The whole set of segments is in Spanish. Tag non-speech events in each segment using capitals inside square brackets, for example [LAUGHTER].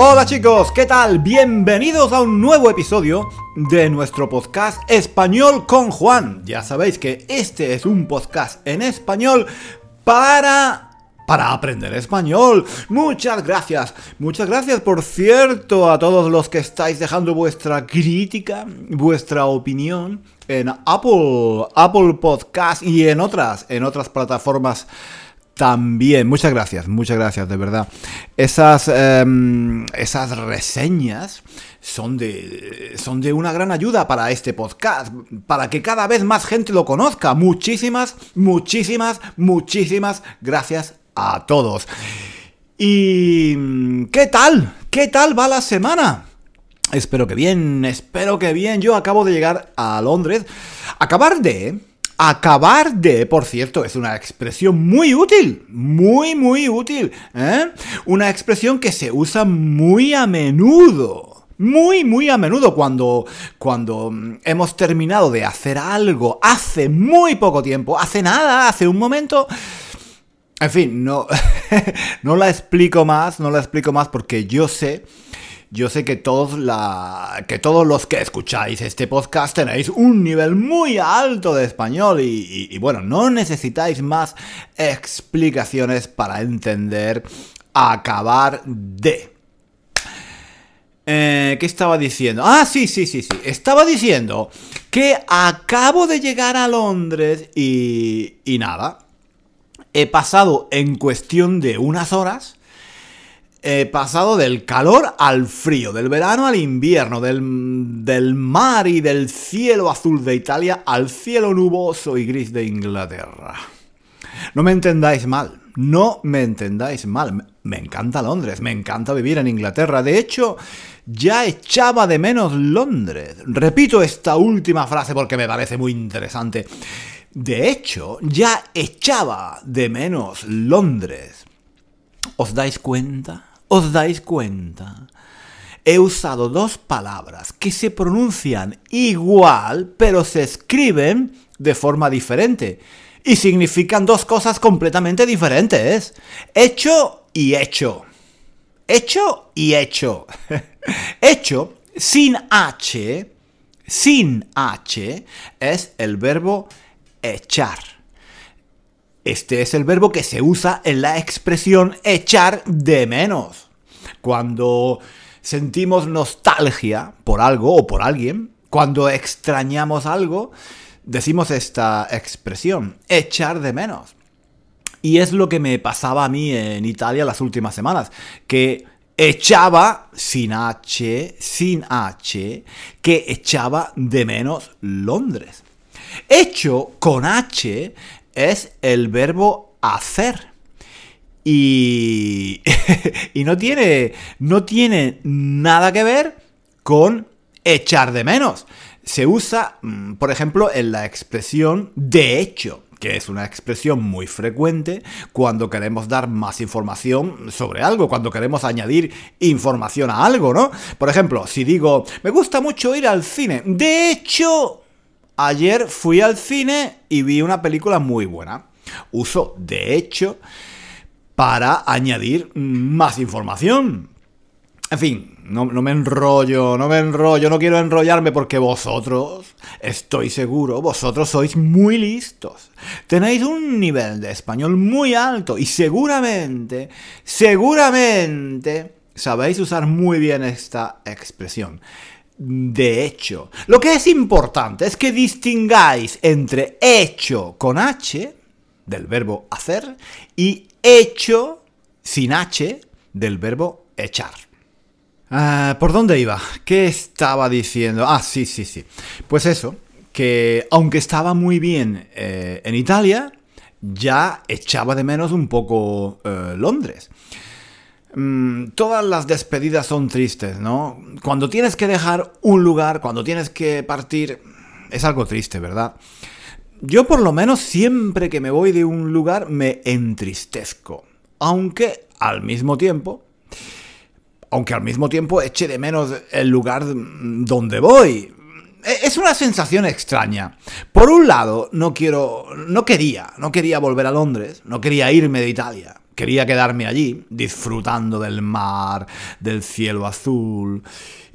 Hola chicos, ¿qué tal? Bienvenidos a un nuevo episodio de nuestro podcast Español con Juan. Ya sabéis que este es un podcast en español para para aprender español. Muchas gracias. Muchas gracias, por cierto, a todos los que estáis dejando vuestra crítica, vuestra opinión en Apple, Apple Podcast y en otras, en otras plataformas también, muchas gracias, muchas gracias, de verdad. Esas, em, esas reseñas son de, son de una gran ayuda para este podcast, para que cada vez más gente lo conozca. Muchísimas, muchísimas, muchísimas gracias a todos. ¿Y qué tal? ¿Qué tal va la semana? Espero que bien, espero que bien. Yo acabo de llegar a Londres. Acabar de Acabar de, por cierto, es una expresión muy útil, muy, muy útil. ¿eh? Una expresión que se usa muy a menudo. Muy, muy a menudo cuando, cuando mm, hemos terminado de hacer algo hace muy poco tiempo, hace nada, hace un momento. En fin, no, [LAUGHS] no la explico más, no la explico más porque yo sé yo sé que todos, la, que todos los que escucháis este podcast tenéis un nivel muy alto de español y, bueno, no necesitáis más explicaciones para entender acabar de. Eh, ¿Qué estaba diciendo? Ah, sí, sí, sí, sí. Estaba diciendo que acabo de llegar a Londres y, y nada. He pasado en cuestión de unas horas He pasado del calor al frío, del verano al invierno, del, del, mar y del cielo azul de Italia al cielo nuboso y gris de Inglaterra. No me entendáis mal, no me entendáis mal. Me encanta Londres, me encanta vivir en Inglaterra. De hecho, ya echaba de menos Londres. Repito esta última frase porque me parece muy interesante. De hecho, ya echaba de menos Londres. ¿Os dais cuenta? ¿Os dais cuenta? He usado dos palabras que se pronuncian igual, pero se escriben de forma diferente. Y significan dos cosas completamente diferentes. Hecho y hecho. Hecho y hecho. [LAUGHS] hecho sin H, sin H, es el verbo echar. Este es el verbo que se usa en la expresión echar de menos. Cuando sentimos nostalgia por algo o por alguien, cuando extrañamos algo, decimos esta expresión, echar de menos. Y es lo que me pasaba a mí en Italia las últimas semanas, que echaba sin H, sin H, que echaba de menos Londres. Hecho con H es el verbo hacer. Y, [LAUGHS] y no, tiene, no tiene nada que ver con echar de menos. Se usa, mm, por ejemplo, en la expresión de hecho que es una expresión muy frecuente cuando queremos dar más información sobre algo, cuando queremos añadir información a algo, ¿no? Por ejemplo, si digo, me gusta mucho ir al cine, de hecho, Ayer fui al cine y vi una película muy buena. Uso, de hecho, para añadir más información. En fin, no, me enrollo, no me enrollo, no quiero enrollarme porque vosotros, estoy seguro, vosotros sois muy listos. Tenéis un nivel de español muy alto y seguramente, seguramente sabéis usar muy bien esta expresión de hecho. Lo que es importante es que distingáis entre hecho con H, del verbo hacer, y hecho sin H, del verbo echar. Ah, ¿Por dónde iba? ¿Qué estaba diciendo? Ah, sí, sí, sí. Pues eso, que aunque estaba muy bien eh, en Italia, ya echaba de menos un poco eh, Londres. Mm, todas las despedidas son tristes, ¿no? Cuando tienes que dejar un lugar, cuando tienes que partir, es algo triste, ¿verdad? Yo por lo menos siempre que me voy de un lugar me entristezco. Aunque al mismo tiempo, aunque al mismo tiempo eche de menos el lugar donde voy. E, es una sensación extraña. Por un lado, no quiero, no quería, no quería volver a Londres, no quería irme de Italia. Quería quedarme allí, disfrutando del mar, del cielo azul.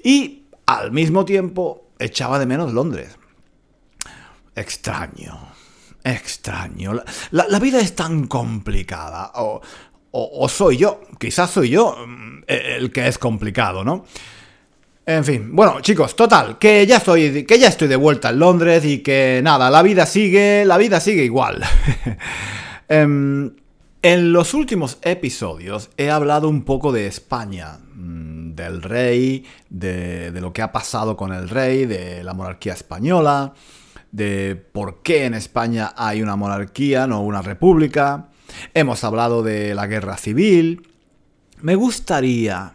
Y al mismo tiempo echaba de menos Londres. Extraño, extraño. La, vida es tan complicada. O, o, soy yo, quizás soy yo mm, el que es complicado, ¿no? En fin, bueno, chicos, total, que ya estoy, que ya estoy de vuelta en Londres y que nada, la vida sigue, la vida sigue igual. [LAUGHS] Em, en los últimos episodios he hablado un poco de España, mm, del rey, de, de, lo que ha pasado con el rey, de la monarquía española, de por qué en España hay una monarquía, no una república. Hemos hablado de la guerra civil. Me gustaría...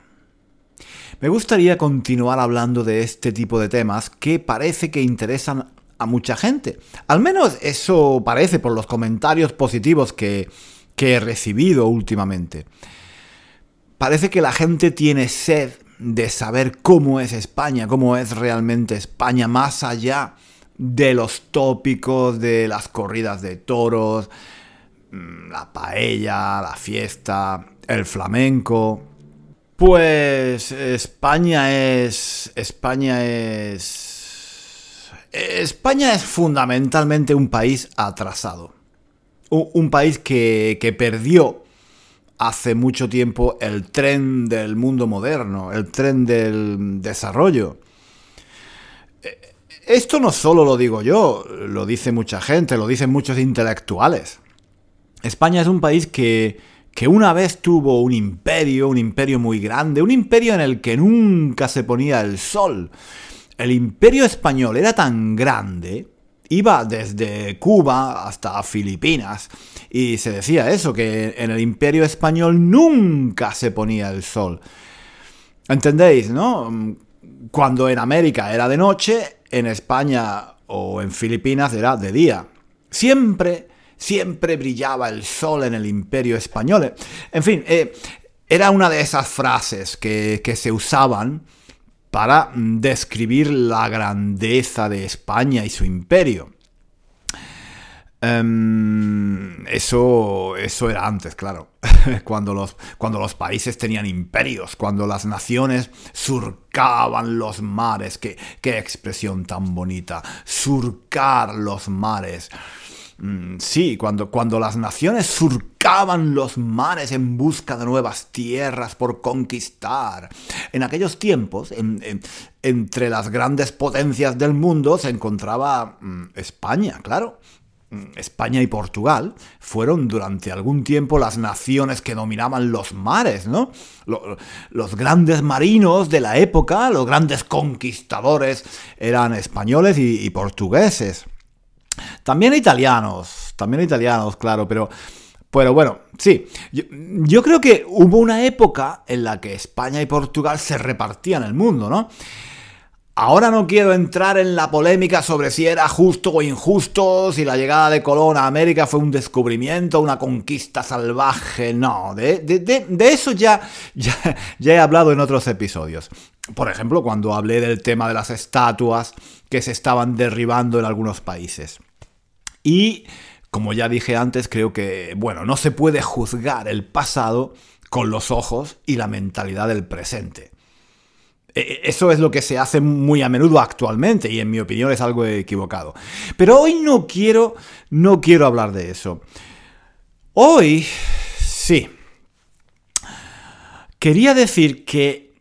Me gustaría continuar hablando de este tipo de temas que parece que interesan a mucha gente. Al menos eso parece por los comentarios positivos que, que he recibido últimamente. Parece que la gente tiene sed de saber cómo es España, cómo es realmente España, más allá de los tópicos de las corridas de toros, mm, la paella, la fiesta, el flamenco. Pues España es... España es... España es fundamentalmente un país atrasado. Un, país que, que perdió hace mucho tiempo el tren del mundo moderno, el tren del desarrollo. Esto no solo lo digo yo, lo dice mucha gente, lo dicen muchos intelectuales. España es un país que, que una vez tuvo un imperio, un imperio muy grande, un imperio en el que nunca se ponía el sol. El imperio español era tan grande, iba desde Cuba hasta Filipinas, y se decía eso, que en el imperio español nunca se ponía el sol. ¿Entendéis, no? Cuando en América era de noche, en España o en Filipinas era de día. Siempre, siempre brillaba el sol en el imperio español. En fin, eh, era una de esas frases que, que se usaban para describir la grandeza de España y su imperio. Em, eso, eso era antes, claro. [LAUGHS] cuando, los, cuando los países tenían imperios, cuando las naciones surcaban los mares. Qué, qué expresión tan bonita. Surcar los mares. Mm, sí, cuando, cuando las naciones surcaban los mares en busca de nuevas tierras por conquistar. En aquellos tiempos, entre las grandes potencias del mundo, se encontraba mm, España, claro. Mm, España y Portugal fueron durante algún tiempo las naciones que dominaban los mares, ¿no? Los, grandes marinos de la época, los grandes conquistadores eran españoles y, portugueses. También italianos, también italianos, claro, pero, pero bueno, sí, yo creo que hubo una época en la que España y Portugal se repartían el mundo, ¿no? Ahora no quiero entrar en la polémica sobre si era justo o injusto, si la llegada de Colón a América fue un descubrimiento, una conquista salvaje, no, de, eso ya, ya, ya he hablado en otros episodios. Por ejemplo, cuando hablé del tema de las estatuas que se estaban derribando en algunos países. Y, como ya dije antes, creo que, bueno, no se puede juzgar el pasado con los ojos y la mentalidad del presente. E, e, eso es lo que se hace muy a menudo actualmente y en mi opinión es algo equivocado. Pero hoy no quiero, no quiero hablar de eso. Hoy, sí. Quería decir que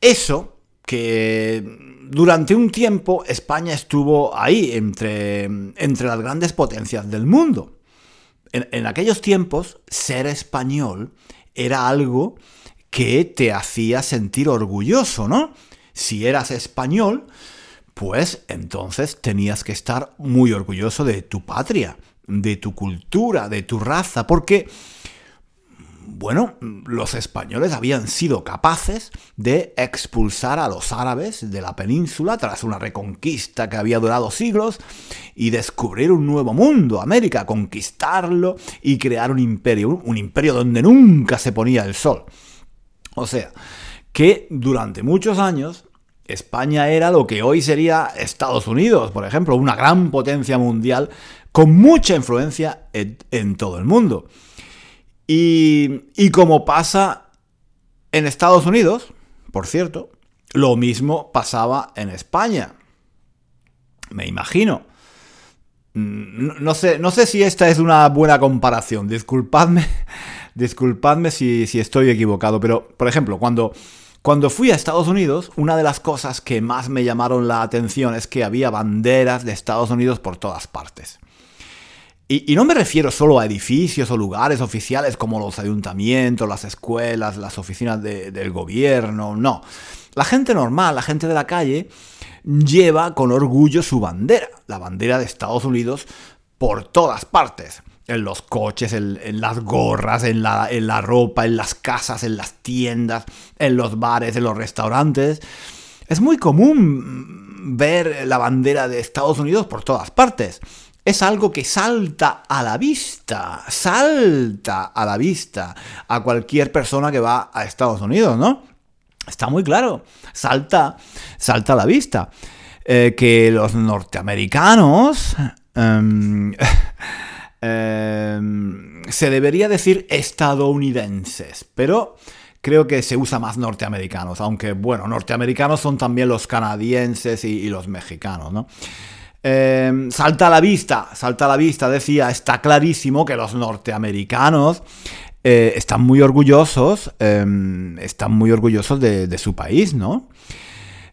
eso, que durante un tiempo España estuvo ahí, entre, entre las grandes potencias del mundo. En, en aquellos tiempos, ser español era algo que te hacía sentir orgulloso, ¿no? Si eras español, pues entonces tenías que estar muy orgulloso de tu patria, de tu cultura, de tu raza, porque bueno, los españoles habían sido capaces de expulsar a los árabes de la península tras una reconquista que había durado siglos y descubrir un nuevo mundo, América, conquistarlo y crear un imperio, un imperio donde nunca se ponía el sol. O sea, que durante muchos años España era lo que hoy sería Estados Unidos, por ejemplo, una gran potencia mundial con mucha influencia en, todo el mundo. Y, como pasa en Estados Unidos, por cierto, lo mismo pasaba en España. Me imagino. Mm, no sé, no sé si esta es una buena comparación. Disculpadme, [LAUGHS] disculpadme si, si estoy equivocado. Pero, por ejemplo, cuando, cuando fui a Estados Unidos, una de las cosas que más me llamaron la atención es que había banderas de Estados Unidos por todas partes. Y, no me refiero solo a edificios o lugares oficiales como los ayuntamientos, las escuelas, las oficinas del gobierno, no. La gente normal, la gente de la calle, lleva con orgullo su bandera, la bandera de Estados Unidos, por todas partes. En los coches, en, las gorras, en la, en la ropa, en las casas, en las tiendas, en los bares, en los restaurantes. Es muy común ver la bandera de Estados Unidos por todas partes es algo que salta a la vista, salta a la vista a cualquier persona que va a Estados Unidos, ¿no? Está muy claro, salta, salta a la vista. Eh, que los norteamericanos... Em, [LAUGHS] em, se debería decir estadounidenses, pero creo que se usa más norteamericanos, aunque bueno, norteamericanos son también los canadienses y, y los mexicanos, ¿no? Em, salta a la vista, salta a la vista, decía, está clarísimo que los norteamericanos eh, están muy orgullosos, em, están muy orgullosos de, su país, ¿no?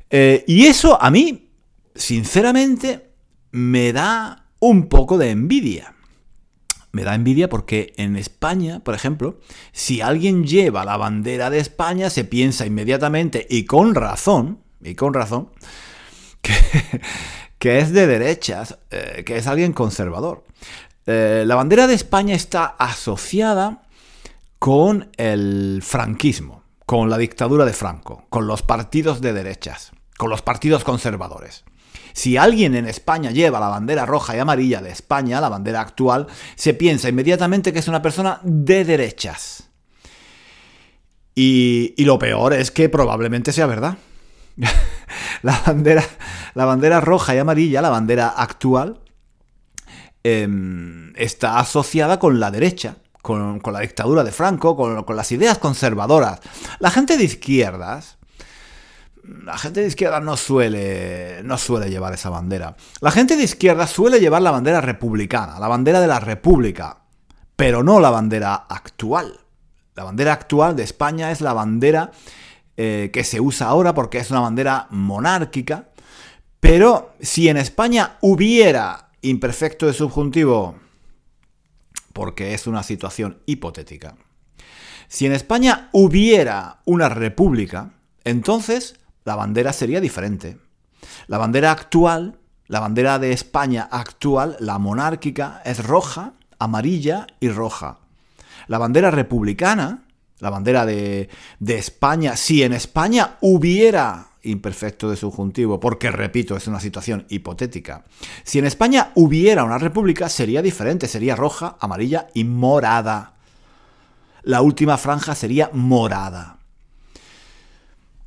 Eh, y eso a mí, sinceramente, me da un poco de envidia. Me da envidia porque en España, por ejemplo, si alguien lleva la bandera de España, se piensa inmediatamente, y con razón, y con razón, [LAUGHS] que, que es de derechas, eh, que es alguien conservador. Eh, la bandera de España está asociada con el franquismo, con la dictadura de Franco, con los partidos de derechas, con los partidos conservadores. Si alguien en España lleva la bandera roja y amarilla de España, la bandera actual, se piensa inmediatamente que es una persona de derechas. Y, y lo peor es que probablemente sea verdad. [LAUGHS] la, bandera, la bandera roja y amarilla, la bandera actual, em, está asociada con la derecha, con, la dictadura de Franco, con, las ideas conservadoras. La gente de izquierdas, la gente de izquierda no suele, no suele llevar esa bandera. La gente de izquierda suele llevar la bandera republicana, la bandera de la república, pero no la bandera actual. La bandera actual de España es la bandera eh, que se usa ahora porque es una bandera monárquica, pero si en España hubiera imperfecto de subjuntivo, porque es una situación hipotética, si en España hubiera una república, entonces la bandera sería diferente. La bandera actual, la bandera de España actual, la monárquica, es roja, amarilla y roja. La bandera republicana la bandera de, España, si en España hubiera imperfecto de subjuntivo, porque repito, es una situación hipotética. Si en España hubiera una república, sería diferente, sería roja, amarilla y morada. La última franja sería morada.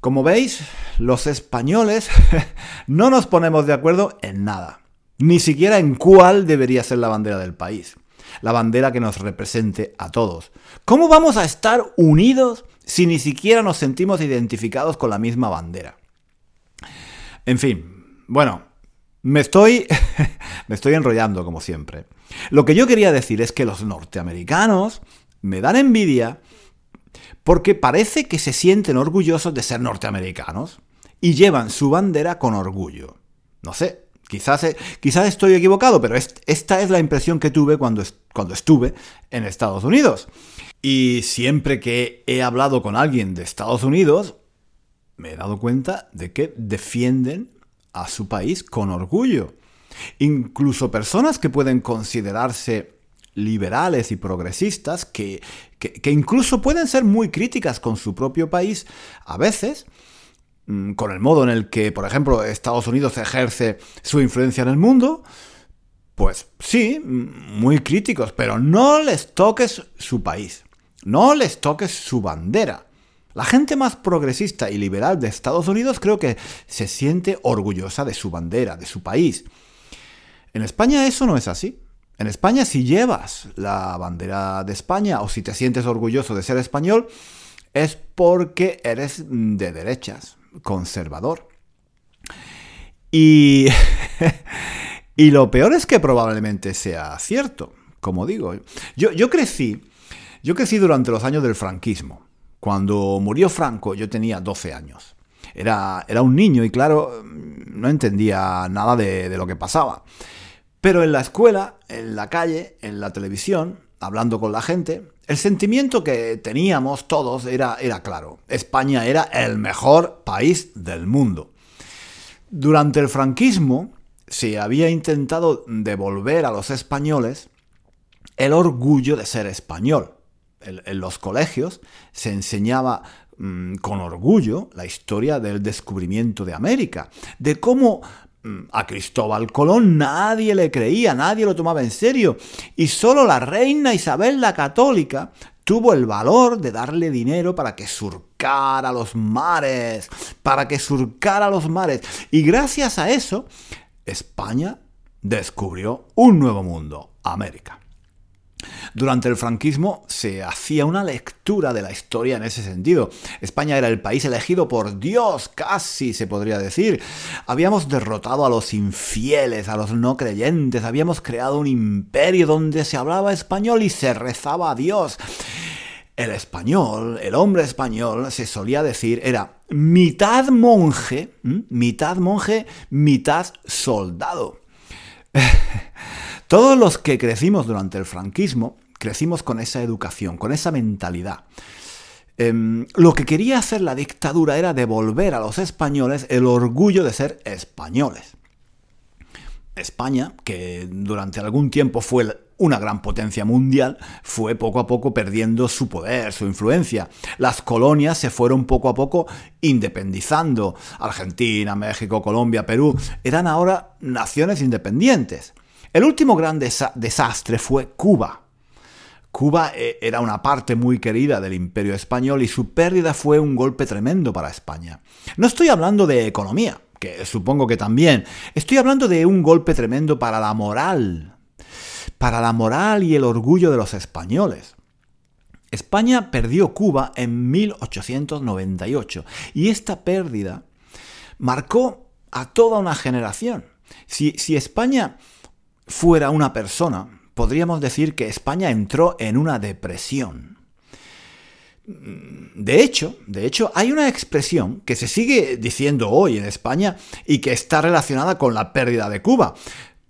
Como veis, los españoles [LAUGHS] no nos ponemos de acuerdo en nada, ni siquiera en cuál debería ser la bandera del país la bandera que nos represente a todos. ¿Cómo vamos a estar unidos si ni siquiera nos sentimos identificados con la misma bandera? En fin, bueno, me estoy, [LAUGHS] me estoy enrollando como siempre. Lo que yo quería decir es que los norteamericanos me dan envidia porque parece que se sienten orgullosos de ser norteamericanos y llevan su bandera con orgullo. No sé, Quizás, eh, quizás estoy equivocado, pero esta es la impresión que tuve cuando, cuando estuve en Estados Unidos. Y siempre que he hablado con alguien de Estados Unidos, me he dado cuenta de que defienden a su país con orgullo. Incluso personas que pueden considerarse liberales y progresistas, que, que, incluso pueden ser muy críticas con su propio país, a veces, mm, con el modo en el que, por ejemplo, Estados Unidos ejerce su influencia en el mundo, pues sí, mm, muy críticos, pero no les toques su país, no les toques su bandera. La gente más progresista y liberal de Estados Unidos creo que se siente orgullosa de su bandera, de su país. En España eso no es así. En España si llevas la bandera de España o si te sientes orgulloso de ser español, es porque eres de derechas, conservador. Y, [LAUGHS] y lo peor es que probablemente sea cierto, como digo. Yo, yo crecí, yo crecí durante los años del franquismo. Cuando murió Franco yo tenía 12 años. Era, era un niño y claro, no entendía nada de, lo que pasaba. Pero en la escuela, en la calle, en la televisión, hablando con la gente, el sentimiento que teníamos todos era, era claro. España era el mejor país del mundo. Durante el franquismo se había intentado devolver a los españoles el orgullo de ser español en, los colegios se enseñaba mm, con orgullo la historia del descubrimiento de América, de cómo mm, a Cristóbal Colón nadie le creía, nadie lo tomaba en serio, y solo la reina Isabel la Católica tuvo el valor de darle dinero para que surcara los mares, para que surcara los mares, y gracias a eso, España descubrió un nuevo mundo, América. Durante el franquismo se hacía una lectura de la historia en ese sentido. España era el país elegido por Dios, casi se podría decir. Habíamos derrotado a los infieles, a los no creyentes, habíamos creado un imperio donde se hablaba español y se rezaba a Dios. El español, el hombre español, se solía decir, era mitad monje, mitad monje, mitad soldado. [LAUGHS] Todos los que crecimos durante el franquismo, crecimos con esa educación, con esa mentalidad. Em, lo que quería hacer la dictadura era devolver a los españoles el orgullo de ser españoles. España, que durante algún tiempo fue una gran potencia mundial, fue poco a poco perdiendo su poder, su influencia. Las colonias se fueron poco a poco independizando. Argentina, México, Colombia, Perú eran ahora naciones independientes. El último gran desastre fue Cuba. Cuba eh, era una parte muy querida del imperio español y su pérdida fue un golpe tremendo para España. No estoy hablando de economía, que supongo que también. Estoy hablando de un golpe tremendo para la moral. Para la moral y el orgullo de los españoles. España perdió Cuba en 1898 y esta pérdida marcó a toda una generación. Si, si España fuera una persona, podríamos decir que España entró en una depresión. De hecho, de hecho, hay una expresión que se sigue diciendo hoy en España y que está relacionada con la pérdida de Cuba.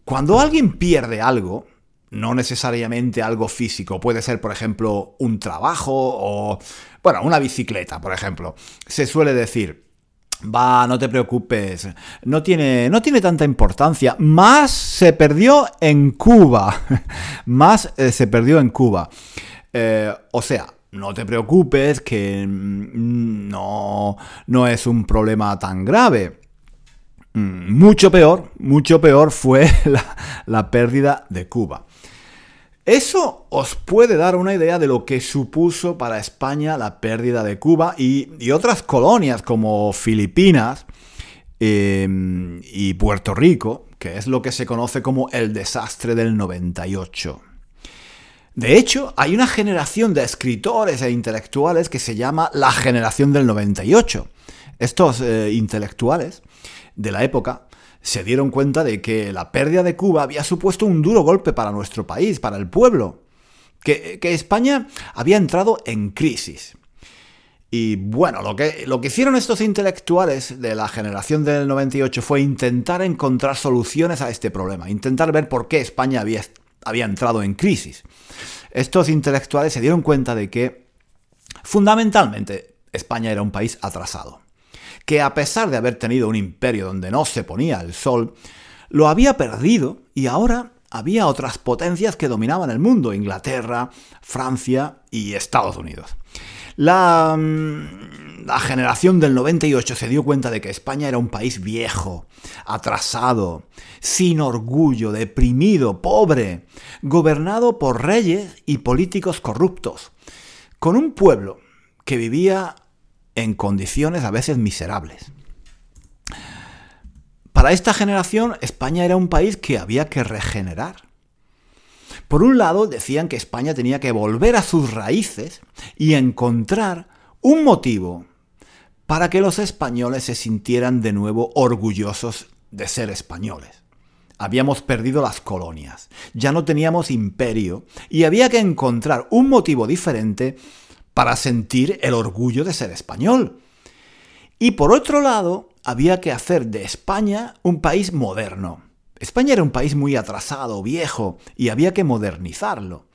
Cuando alguien pierde algo, no necesariamente algo físico, puede ser, por ejemplo, un trabajo o, bueno, una bicicleta, por ejemplo, se suele decir, Va, no te preocupes. No tiene, no tiene tanta importancia. Más se perdió en Cuba. [LAUGHS] Más eh, se perdió en Cuba. Eh, o sea, no te preocupes que mm, no, no es un problema tan grave. Mm, mucho peor, mucho peor fue [LAUGHS] la, la pérdida de Cuba. Eso os puede dar una idea de lo que supuso para España la pérdida de Cuba y, otras colonias como Filipinas em, y Puerto Rico, que es lo que se conoce como el desastre del 98. De hecho, hay una generación de escritores e intelectuales que se llama la generación del 98. Estos eh, intelectuales de la época se dieron cuenta de que la pérdida de Cuba había supuesto un duro golpe para nuestro país, para el pueblo, que, España había entrado en crisis. Y bueno, lo que, lo que hicieron estos intelectuales de la generación del 98 fue intentar encontrar soluciones a este problema, intentar ver por qué España había, había entrado en crisis. Estos intelectuales se dieron cuenta de que fundamentalmente España era un país atrasado, que a pesar de haber tenido un imperio donde no se ponía el sol, lo había perdido y ahora había otras potencias que dominaban el mundo, Inglaterra, Francia y Estados Unidos. La, mm, la, generación del 98 se dio cuenta de que España era un país viejo, atrasado, sin orgullo, deprimido, pobre, gobernado por reyes y políticos corruptos, con un pueblo que vivía en condiciones a veces miserables. Para esta generación, España era un país que había que regenerar. Por un lado, decían que España tenía que volver a sus raíces y encontrar un motivo para que los españoles se sintieran de nuevo orgullosos de ser españoles. Habíamos perdido las colonias, ya no teníamos imperio y había que encontrar un motivo diferente para sentir el orgullo de ser español. Y por otro lado, había que hacer de España un país moderno. España era un país muy atrasado, viejo, y había que modernizarlo.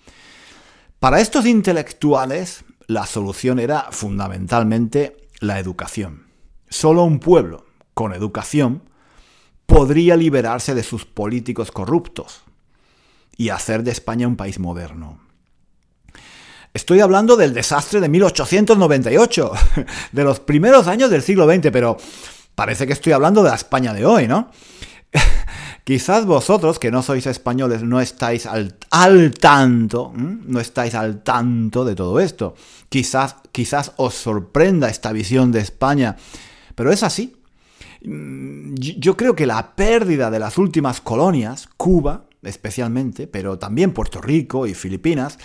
Para estos intelectuales, la solución era fundamentalmente la educación. Solo un pueblo con educación podría liberarse de sus políticos corruptos y hacer de España un país moderno. Estoy hablando del desastre de 1898, [LAUGHS] de los primeros años del siglo XX, pero parece que estoy hablando de la España de hoy, ¿no? [LAUGHS] Quizás vosotros, que no sois españoles, no estáis al, tanto, no estáis al tanto de todo esto. Quizás, quizás os sorprenda esta visión de España, pero es así. Mm, yo creo que la pérdida de las últimas colonias, Cuba especialmente, pero también Puerto Rico y Filipinas,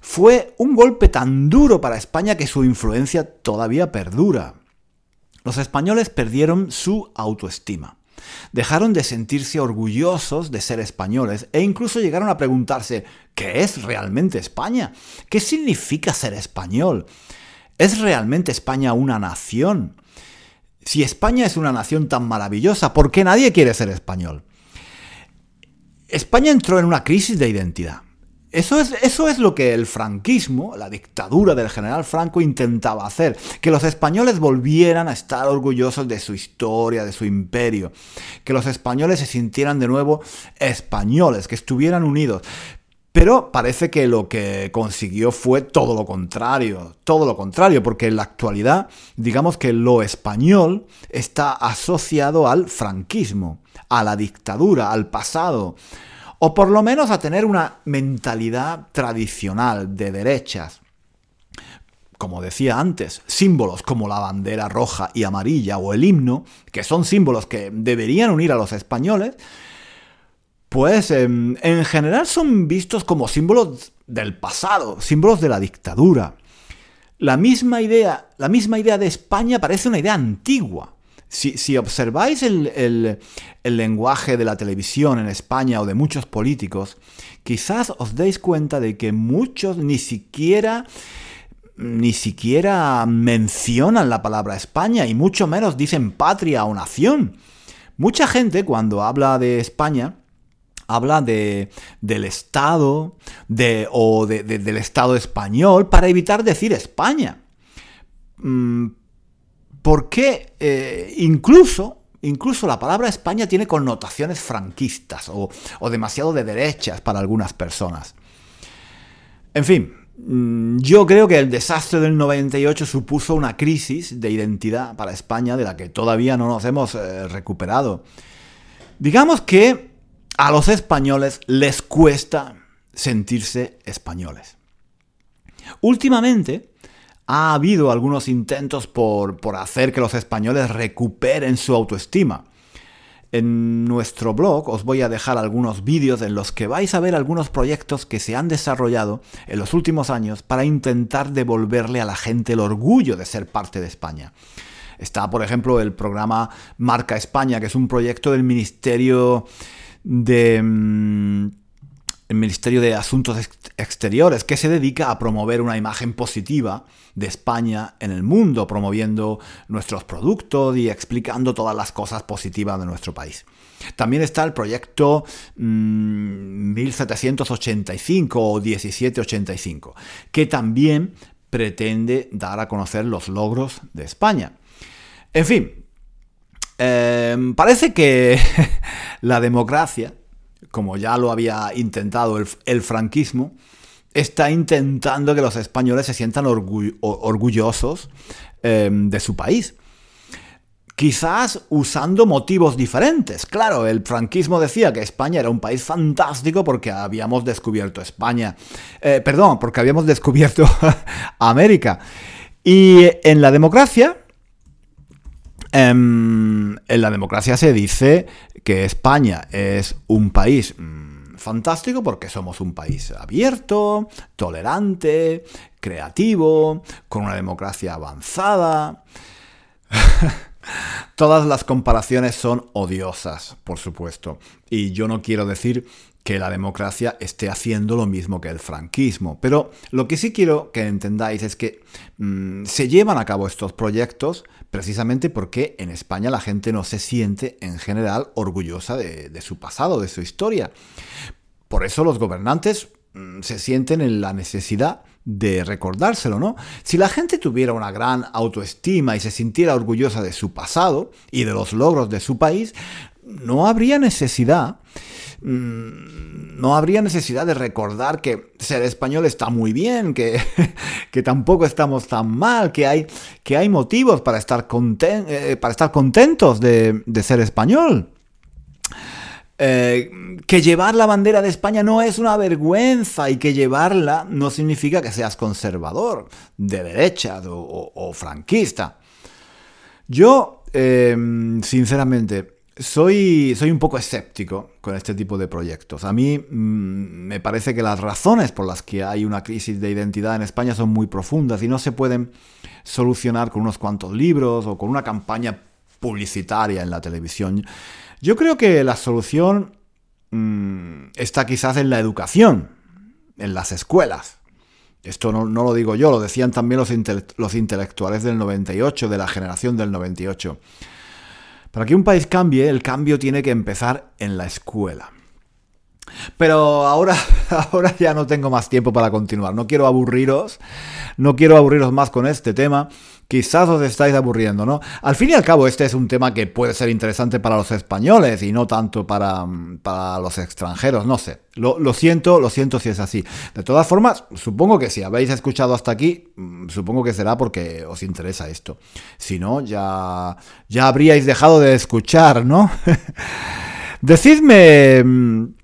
fue un golpe tan duro para España que su influencia todavía perdura. Los españoles perdieron su autoestima. Dejaron de sentirse orgullosos de ser españoles e incluso llegaron a preguntarse ¿qué es realmente España? ¿Qué significa ser español? ¿Es realmente España una nación? Si España es una nación tan maravillosa, ¿por qué nadie quiere ser español? España entró en una crisis de identidad. Eso es, eso es lo que el franquismo, la dictadura del general Franco intentaba hacer, que los españoles volvieran a estar orgullosos de su historia, de su imperio, que los españoles se sintieran de nuevo españoles, que estuvieran unidos. Pero parece que lo que consiguió fue todo lo contrario, todo lo contrario, porque en la actualidad, digamos que lo español está asociado al franquismo, a la dictadura, al pasado, o por lo menos a tener una mentalidad tradicional de derechas. Como decía antes, símbolos como la bandera roja y amarilla o el himno, que son símbolos que deberían unir a los españoles, pues em, en general son vistos como símbolos del pasado, símbolos de la dictadura. La misma idea, la misma idea de España parece una idea antigua. Si, observáis el, lenguaje de la televisión en España o de muchos políticos, quizás os deis cuenta de que muchos ni siquiera ni siquiera mencionan la palabra España y mucho menos dicen patria o nación. Mucha gente cuando habla de España habla de, del Estado o del Estado español para evitar decir España. Porque eh, incluso, incluso la palabra España tiene connotaciones franquistas o, o demasiado de derechas para algunas personas. En fin, mm, yo creo que el desastre del 98 supuso una crisis de identidad para España de la que todavía no nos hemos eh, recuperado. Digamos que a los españoles les cuesta sentirse españoles. Últimamente, ha habido algunos intentos por, hacer que los españoles recuperen su autoestima. En nuestro blog os voy a dejar algunos vídeos en los que vais a ver algunos proyectos que se han desarrollado en los últimos años para intentar devolverle a la gente el orgullo de ser parte de España. Está, por ejemplo, el programa Marca España, que es un proyecto del Ministerio de... El Ministerio de Asuntos Exteriores, que se dedica a promover una imagen positiva de España en el mundo, promoviendo nuestros productos y explicando todas las cosas positivas de nuestro país. También está el proyecto 1785 mm, o 1785, que también pretende dar a conocer los logros de España. En fin, em, parece que [LAUGHS] la democracia, como ya lo había intentado el, franquismo, está intentando que los españoles se sientan orgullosos em, de su país quizás usando motivos diferentes. Claro, el franquismo decía que España era un país fantástico porque habíamos descubierto España, eh, perdón, porque habíamos descubierto [LAUGHS] América. Y en la democracia, em, en la democracia se dice que España es un país mm, fantástico porque somos un país abierto, tolerante, creativo, con una democracia avanzada. [LAUGHS] Todas las comparaciones son odiosas, por supuesto, y yo no quiero decir que la democracia esté haciendo lo mismo que el franquismo, pero lo que sí quiero que entendáis es que mm, se llevan a cabo estos proyectos precisamente porque en España la gente no se siente en general orgullosa de su pasado, de su historia. Por eso los gobernantes mm, se sienten en la necesidad de recordárselo, ¿no? Si la gente tuviera una gran autoestima y se sintiera orgullosa de su pasado y de los logros de su país, no habría necesidad mm, no habría necesidad de recordar que ser español está muy bien, que, [LAUGHS] que tampoco estamos tan mal, que hay, que hay motivos para estar, eh, para estar contentos de, de ser español. Eh, que llevar la bandera de España no es una vergüenza y que llevarla no significa que seas conservador, de derecha o, franquista. Yo, em, sinceramente, soy, soy un poco escéptico con este tipo de proyectos. A mí mm, me parece que las razones por las que hay una crisis de identidad en España son muy profundas y no se pueden solucionar con unos cuantos libros o con una campaña publicitaria en la televisión. Yo creo que la solución mm, está quizás en la educación, en las escuelas. Esto no, lo digo yo, lo decían también los, los intelectuales del 98, de la generación del 98. Para que un país cambie, el cambio tiene que empezar en la escuela. Pero ahora, [LAUGHS] ahora ya no tengo más tiempo para continuar. No quiero aburriros, no quiero aburriros más con este tema. Quizás os estáis aburriendo, ¿no? Al fin y al cabo, este es un tema que puede ser interesante para los españoles y no tanto para, para los extranjeros, no sé. Lo, lo, siento, lo siento si es así. De todas formas, supongo que si habéis escuchado hasta aquí, mm, supongo que será porque os interesa esto. Si no, ya, ya habríais dejado de escuchar, ¿no? [LAUGHS] Decidme mm,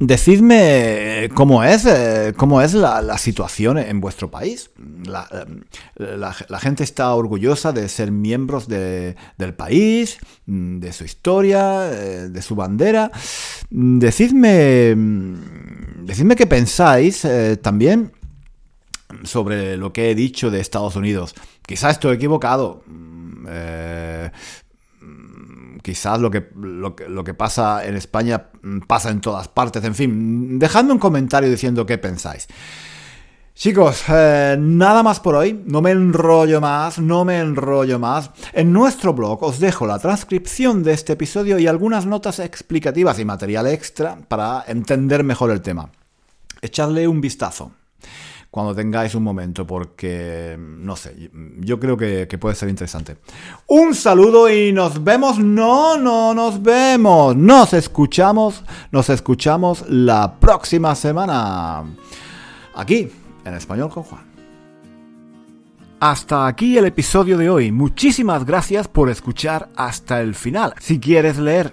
Decidme eh, cómo es, eh, cómo es la, situación en vuestro país. Eh, la, gente está orgullosa de ser miembros del país, mm, de su historia, de su bandera. Decidme, mm, decidme qué pensáis también sobre lo que he dicho de Estados Unidos. Quizás estoy equivocado. Mm, quizás lo que, lo que, pasa en España mm, pasa en todas partes. En fin, dejadme un comentario diciendo qué pensáis. Chicos, eh, nada más por hoy, no me enrollo más, no me enrollo más. En nuestro blog os dejo la transcripción de este episodio y algunas notas explicativas y material extra para entender mejor el tema. Echadle un vistazo cuando tengáis un momento, porque, no sé, yo creo que, puede ser interesante. Un saludo y nos vemos, no, no nos vemos, nos escuchamos, nos escuchamos la próxima semana, aquí, en español con Juan. Hasta aquí el episodio de hoy. Muchísimas gracias por escuchar hasta el final. Si quieres leer